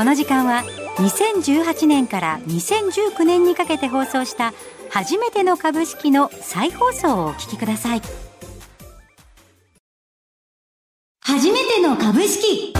この時間は2018年から2019年にかけて放送した初めての株式の再放送をお聞きください。初めての株式。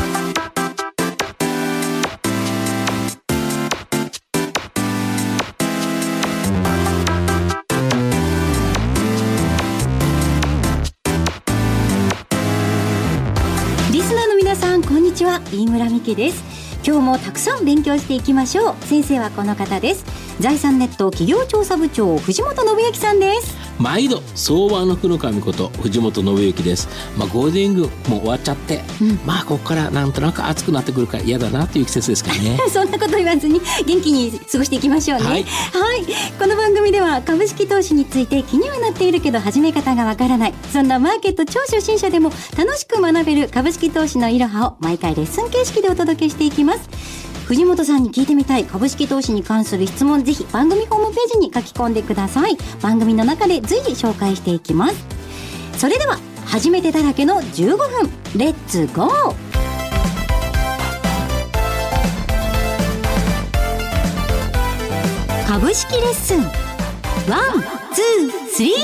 リスナーの皆さんこんにちは。飯村美希です。今日もたくさん勉強していきましょう。先生はこの方です。財産ネット企業調査部長藤本信之さんです。毎度相場の福の神こと藤本信之です、まあ、ゴールデンウィークも終わっちゃって、うん。まあここからなんとなく暑くなってくるから嫌だなという季節ですからね。そんなこと言わずに元気に過ごしていきましょうね。はい。はい。この番組は株式投資について気にはなっているけど始め方がわからない。そんなマーケット超初心者でも楽しく学べる株式投資のいろはを毎回レッスン形式でお届けしていきます。藤本さんに聞いてみたい株式投資に関する質問ぜひ番組ホームページに書き込んでください。番組の中で随時紹介していきます。それでは初めてだらけの15分レッツゴー株式レッスンワン、ツー、スリー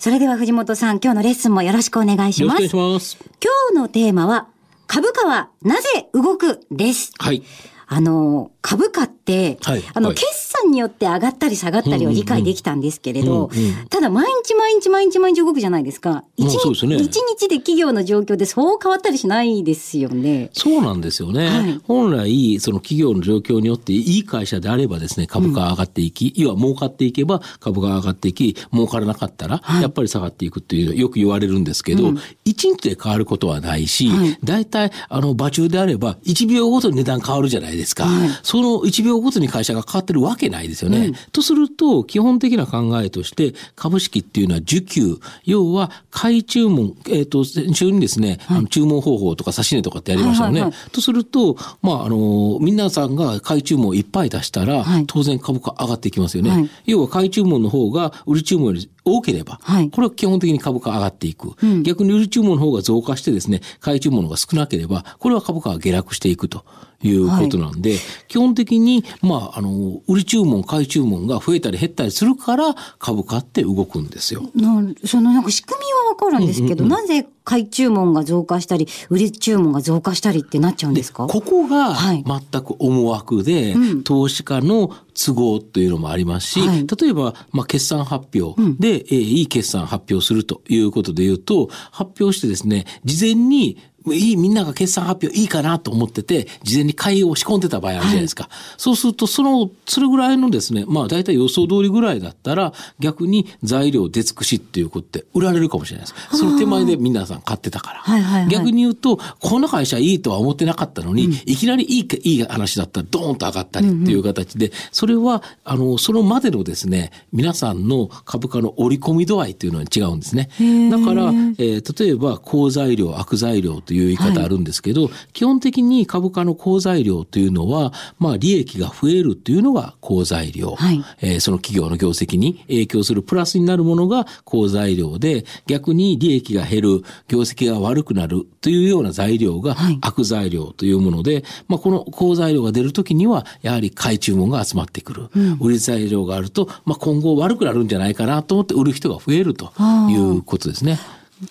それでは藤本さん、今日のレッスンもよろしくお願いしよろしくお願ます。いします今日のテーマは、株価はなぜ動くです。はいあの、株価って、はいあの、はい。決算によって上がったり下がったりを理解できたんですけれど、うんうん。うんただ毎日毎日毎日毎日動くじゃないですか。一そうですね。日一日で企業の状況でそう変わったりしないですよね。そうなんですよね、はい。本来その企業の状況によっていい会社であればですね株価が上がっていき、要は儲かっていけば株価が上がっていき儲からなかったらはい。やっぱり下がっていくっていうのはよく言われるんですけど、うん。一日で変わることはないし、はい。大体あの場中であれば1秒ごとに値段変わるじゃないですか、はい。その1秒ごとに会社が変わってるわけないですよね。うん。とすると基本的な考えとして株式っていうのは受給。要は買い注文、えっと先週にですね、あの注文方法とか指値とかってやりましたよね。はいはいはとすると、まあ、あの、皆さんが買い注文をいっぱい出したら、はい。当然株価上がっていきますよね。はい。要は買い注文の方が売り注文より多ければ、はいこれは基本的に株価上がっていく。うん逆に売り注文の方が増加してですね、買い注文の方が少なければ、これは株価が下落していくと。いうことなんで、基本的に、まあ、あの、売り注文、買い注文が増えたり減ったりするから、株価って動くんですよ。なそのなんか仕組みはわかるんですけど、なぜ買い注文が増加したり、売り注文が増加したりってなっちゃうんですか？ここがはい。全く思惑で、うん。投資家の都合というのもありますし、はい。例えば、まあ、決算発表で、えーいい決算発表するということで言うと、発表してですね、事前にいい、みんなが決算発表いいかなと思ってて、事前に買いを仕込んでた場合あるじゃないですか。そうすると、その、それぐらいのですね、まあ大体予想通りぐらいだったら、逆に材料出尽くしっていうことって売られるかもしれないです。その手前で皆さん買ってたから。はいはいはい逆に言うと、この会社いいとは思ってなかったのに、いきなりいいか、いい話だったらドーンと上がったりっていう形で、それは、あの、そのまでのですね、皆さんの株価の織り込み度合いっていうのは違うんですね。だから、えー例えば、好材料、悪材料という言い方あるんですけど、基本的に株価の好材料というのは、まあ、利益が増えるというのが好材料。はいえーその企業の業績に影響するプラスになるものが好材料で、逆に利益が減る、業績が悪くなるというような材料がはい悪材料というもので、まあ、この好材料が出るときには、やはり買い注文が集まってくる。売り材料があると、まあ、今後悪くなるんじゃないかなと思って売る人が増えるということですね。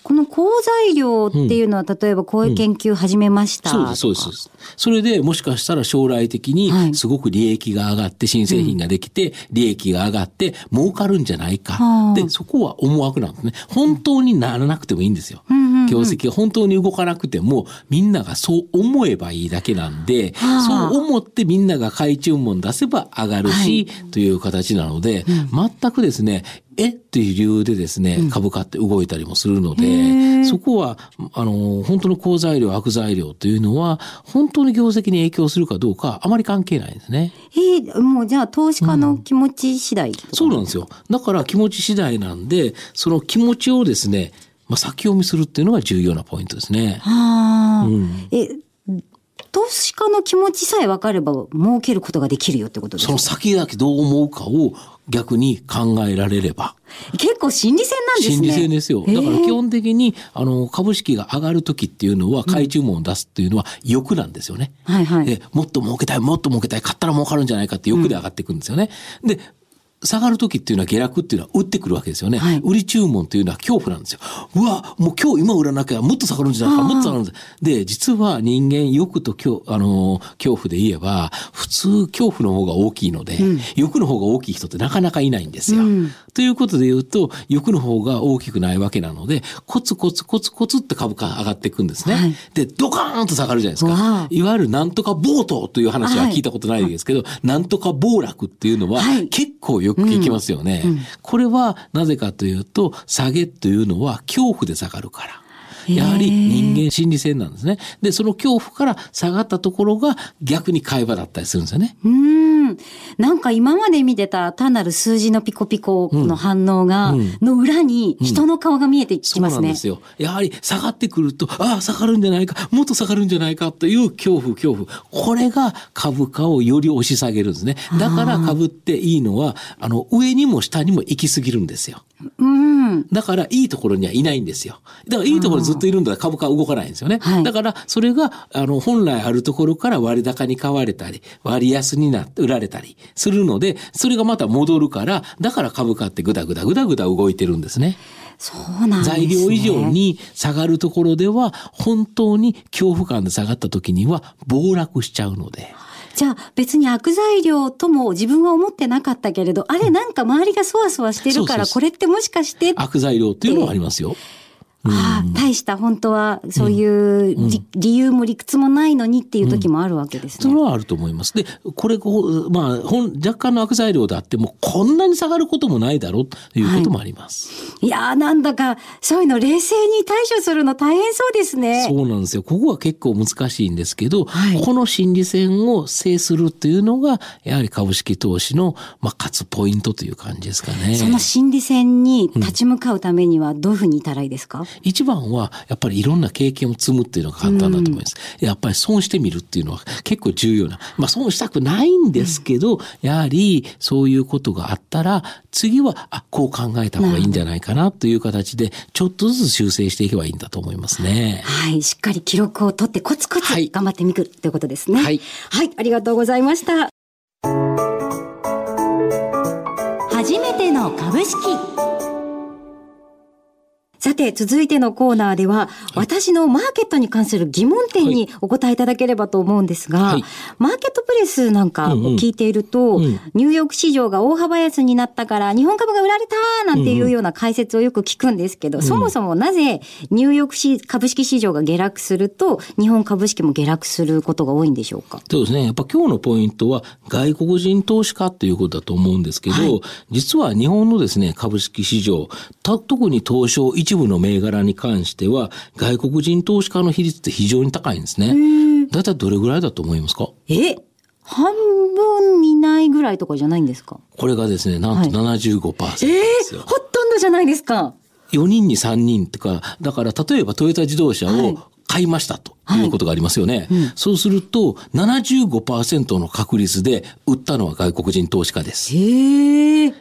この好材料っていうのは、例えばこういう研究始めましたそうです、そうですそうです。それでもしかしたら将来的はいにすごく利益が上がって、新製品ができて、利益が上がって、儲かるんじゃないかは。あで、そこは思惑なんですね。本当にならなくてもいいんですよ。うん業績が本当に動かなくても、みんながそう思えばいいだけなんで、はあ。そう思ってみんなが買い注文出せば上がるし、という形なので、全くですね、えっていう理由でですね、株価って動いたりもするのへーで、そこは、あの、本当の好材料、悪材料というのは、本当に業績に影響するかどうか、あまり関係ないんですね。えーもうじゃあ投資家の気持ち次第と？かそうなんですよ。だから気持ち次第なんで、その気持ちをですね、まあ、先読みするっていうのが重要なポイントですね。はあ、うんえ、投資家の気持ちさえ分かれば儲けることができるよってことですか？その先だけどう思うかを逆に考えられれば。結構心理戦なんですね。心理戦ですよ。だから基本的に、あの、株式が上がる時っていうのは、買い注文を出すっていうのは欲なんですよね。うん、はいはい。で、もっと儲けたい、もっと儲けたい、買ったら儲かるんじゃないかって欲で上がっていくんですよね。うん、で、下がる時っていうのは下落っていうのは売ってくるわけですよね。はい、売り注文っていうのは恐怖なんですよ。うわ、もう今日今売らなきゃもっと下がるんじゃないか、もっと下がるんです。で、実は人間欲と恐,、あの恐怖で言えば、普通恐怖の方が大きいので、うん、欲の方が大きい人ってなかなかいないんですよ。うん、ということで言うと、欲の方が大きくないわけなので、コツコツコツコツって株価上がっていくんですね。はい、で、ドカーンと下がるじゃないですか。いわゆるなんとか暴騰という話は聞いたことないですけど、はい、なんとか暴落っていうのは、結構よく聞きますよね。これはなぜかというと、下げというのは恐怖で下がるから。やはり人間心理戦なんですね。で、その恐怖から下がったところが逆に会話だったりするんですよね。うん。なんか今まで見てた単なる数字のピコピコの反応が、うんの裏に人の顔が見えてきますね、うん、そうなんですよ。やはり下がってくると、ああ、下がるんじゃないか、もっと下がるんじゃないかという恐怖、恐怖。これが株価をより押し下げるんですね。だから株っていいのは、あの、上にも下にも行き過ぎるんですよ。うん。だから、いいところにはいないんですよ。だから、いいところにずっといるんだら株価は動かないんですよね。はい、だから、それが、あの、本来あるところから割高に買われたり、割安になって、売られたりするので、それがまた戻るから、だから株価ってぐだぐだぐだぐだ動いてるんですね。そうなんですね。材料以上に下がるところでは、本当に恐怖感で下がった時には暴落しちゃうので。じゃあ別に悪材料とも自分は思ってなかったけれど、あれなんか周りがそわそわしてるから、これってもしかして悪材料っていうのはありますよ。ああ、大した本当はそういう理由も理屈もないのにっていう時もあるわけですね。それはあると思います。で、これこう、まあ、本若干の悪材料であっても、こんなに下がることもないだろうということもあります。はい、いやー、なんだか、そういうの冷静に対処するの大変そうですね。そうなんですよ。ここは結構難しいんですけど、はい、この心理戦を制するっていうのが、やはり株式投資の、まあ、勝つポイントという感じですかね。その心理戦に立ち向かうためには、どういうふうにいたらいいですか、うん一番は、やっぱりいろんな経験を積むっていうのが簡単だと思います。うん、やっぱり損してみるっていうのは結構重要な。まあ損したくないんですけど、うん、やはりそういうことがあったら、次は、あ、こう考えた方がいいんじゃないかなという形で、ちょっとずつ修正していけばいいんだと思いますね。はい。しっかり記録を取ってコツコツ頑張ってみる、はい、ということですね。はい。はい。ありがとうございました。初めての株式。さて、続いてのコーナーでは、はい、私のマーケットに関する疑問点にお答えいただければと思うんですが、はい、マーケットプレスなんかを聞いていると、うん。うん、ニューヨーク市場が大幅安になったから日本株が売られたなんていうような解説をよく聞くんですけど、うん、そもそもなぜニューヨーク株式市場が下落すると、日本株式も下落することが多いんでしょうか？そうですね。やっぱ今日のポイントは外国人投資家ということだと思うんですけど、はい、実は日本のですね、株式市場、特に東証一部の銘柄に関しては、外国人投資家の比率って非常に高いんですね。だいたいどれぐらいだと思いますか？え半分いないぐらいとかじゃないんですか？これがですね、なんと75%ですよ。はい、えー、ほとんどじゃないですか。4人に3人とか、だから例えばトヨタ自動車を買いましたと。いうことがありますよね。はいうん、そうすると、75%の確率で売ったのは外国人投資家です。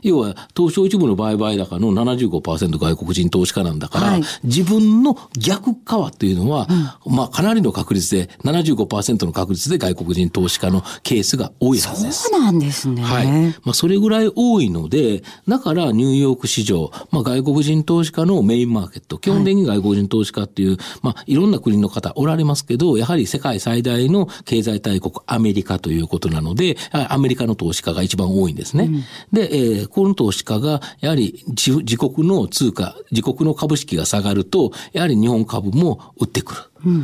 要は、東証一部の売買高の75%外国人投資家なんだから、はい、自分の逆側というのは、うん、まあ、かなりの確率で、75%の確率で外国人投資家のケースが多いはずです。そうなんですね。はい。まあ、それぐらい多いので、だからニューヨーク市場、まあ、外国人投資家のメインマーケット、基本的に外国人投資家っていう、はい、まあ、いろんな国の方おられますけど、やはり世界最大の経済大国アメリカということなので、アメリカの投資家が一番多いんですね。うん、で、えー、この投資家が、やはり自自国の通貨、自国の株式が下がると、やはり日本株も売ってくる。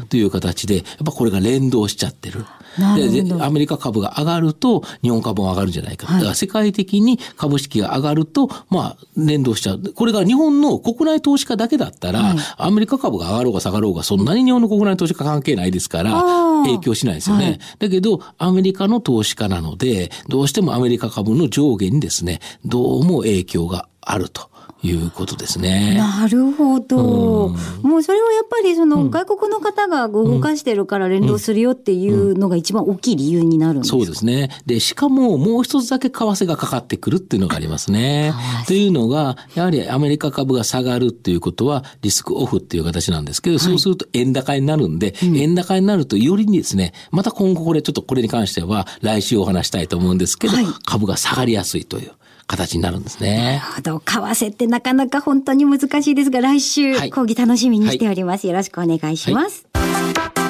という形で、やっぱこれが連動しちゃってる。で、アメリカ株が上がると、日本株も上がるんじゃないか。だから世界的に株式が上がると、まあ、連動しちゃう。これが日本の国内投資家だけだったら、はい、アメリカ株が上がろうが下がろうが、そんなに日本の国内投資家関係ないですから、影響しないですよね。はい、だけど、アメリカの投資家なので、どうしてもアメリカ株の上下にですね、どうも影響があると。いうことですね。なるほど。うんもうそれはやっぱりその外国の方が動かしてるから連動するよっていうのが一番大きい理由になるんですか、そうですね。で、しかももう一つだけ為替がかかってくるっていうのがありますね。というのが、やはりアメリカ株が下がるっていうことはリスクオフっていう形なんですけど、そうすると円高になるんで、円高になるとよりにですね、また今後これちょっとこれに関しては来週お話したいと思うんですけど、はい株が下がりやすいという形になるんですね。なるほど。為替ってなかなか本当に難しいですが、来週はい講義楽しみにしております。よろしくお願いします。お送り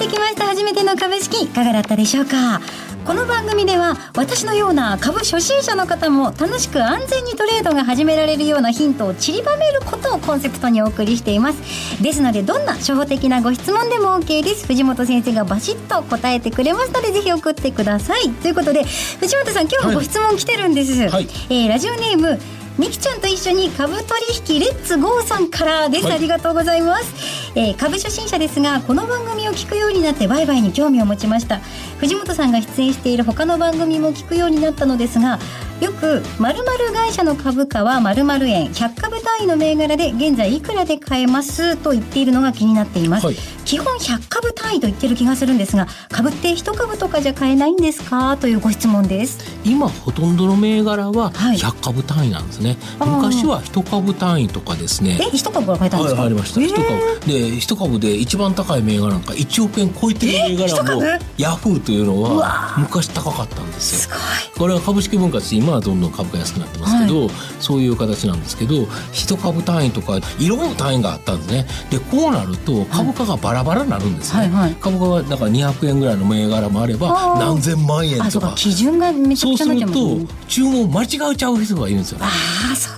してきました。初めての株式いかがだったでしょうか？この番組では私のような株初心者の方も楽しく安全にトレードが始められるようなヒントを散りばめることをコンセプトにお送りしています。ですのでどんな初歩的なご質問でも OK です。藤本先生がバシッと答えてくれますのでぜひ送ってください。ということで藤本さん今日もご質問来てるんです、はい。えーラジオネームみきちゃんと一緒に株取引レッツゴーさんからです、はい。ありがとうございます、えー株初心者ですがこの番組を聞くようになって売買に興味を持ちました。藤本さんが出演している他の番組も聞くようになったのですがよく〇〇会社の株価は〇〇円100株単位の銘柄で現在いくらで買えますと言っているのが気になっています、はい基本100株単位と言ってる気がするんですが株って1株とかじゃ買えないんですかというご質問です今ほとんどの銘柄ははい100株単位なんですね。あー昔は1株単位とかですね。え1株から買えたんですか？はい、ありました。株。で、一株で一番高い銘柄なんか1億円超えてる銘柄ヤフーというのは昔高かったんですよ。すごいこれは株式分割で今はどんどん株価安くなってますけど、そういう形なんですけど一株単位とかいろんな単位があったんですね。でこうなると株価がバラバラになるんですね、はいはい。株価はだから200円ぐらいの銘柄もあれば何千万円とか。基準がめちゃくちゃそうするになっちゃいますねと注文間違えちゃう人がいるんですよああそ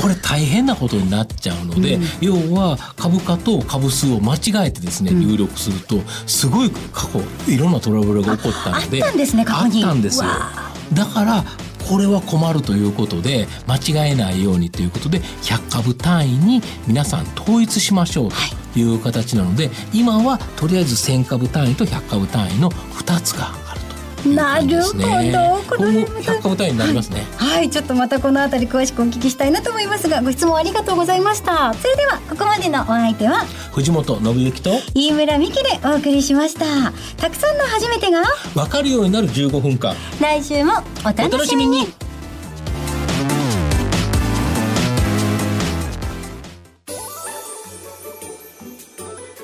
これ大変なことになっちゃうので、うん。要は株価と株数を間違えてですね、入力するとすごい過去いろんなトラブルが起こったのでああったんですね過去に。あったんですよ。わだからこれは困るということで間違えないようにということで100株単位に皆さん統一しましょうとい。う形なので、今はとりあえず1000株単位と100株単位の2つがね。なるほどこれ今後100株単位になりますね。はい。ちょっとまたこのあたり詳しくお聞きしたいなと思いますがご質問ありがとうございました。それではここまでのお相手は藤本信之と飯村美希でお送りしました。たくさんの初めてが分かるようになる15分間。来週もおお楽楽しみに。に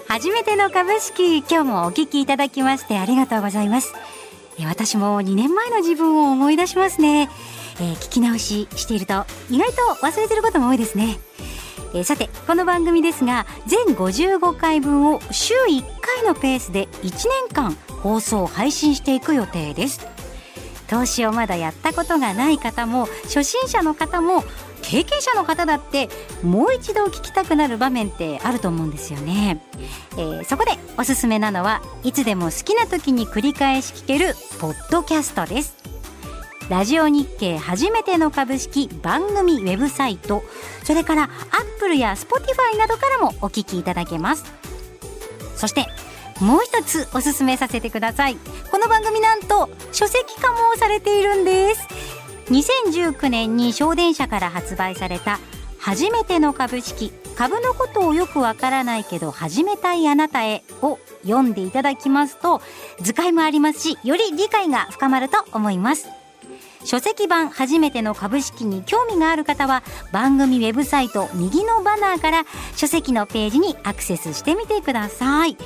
初めての株式今日もお聞きいただきましてありがとうございます。えー私も2年前の自分を思い出しますね、えー聞き直ししていると意外と忘れてることも多いですね。えーさてこの番組ですが全55回分を週1回のペースで1年間放送配信していく予定です。投資をまだやったことがない方も初心者の方も経験者の方だってもう一度聞きたくなる場面ってあると思うんですよね、えーそこでおすすめなのはいつでも好きな時に繰り返し聞けるポッドキャストです。ラジオ日経初めての株式番組ウェブサイトそれからアップルや Spotify などからもお聞きいただけます。そしてもう一つおすすめさせてください。この番組なんと書籍化もされているんです。2019年に小電社から発売された初めての株式株のことをよくわからないけど始めたいあなたへを読んでいただきますと図解もありますしより理解が深まると思います。書籍版初めての株式に興味がある方は番組ウェブサイト右のバナーから書籍のページにアクセスしてみてください。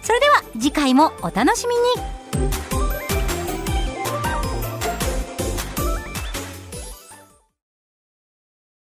それでは次回もお楽しみに。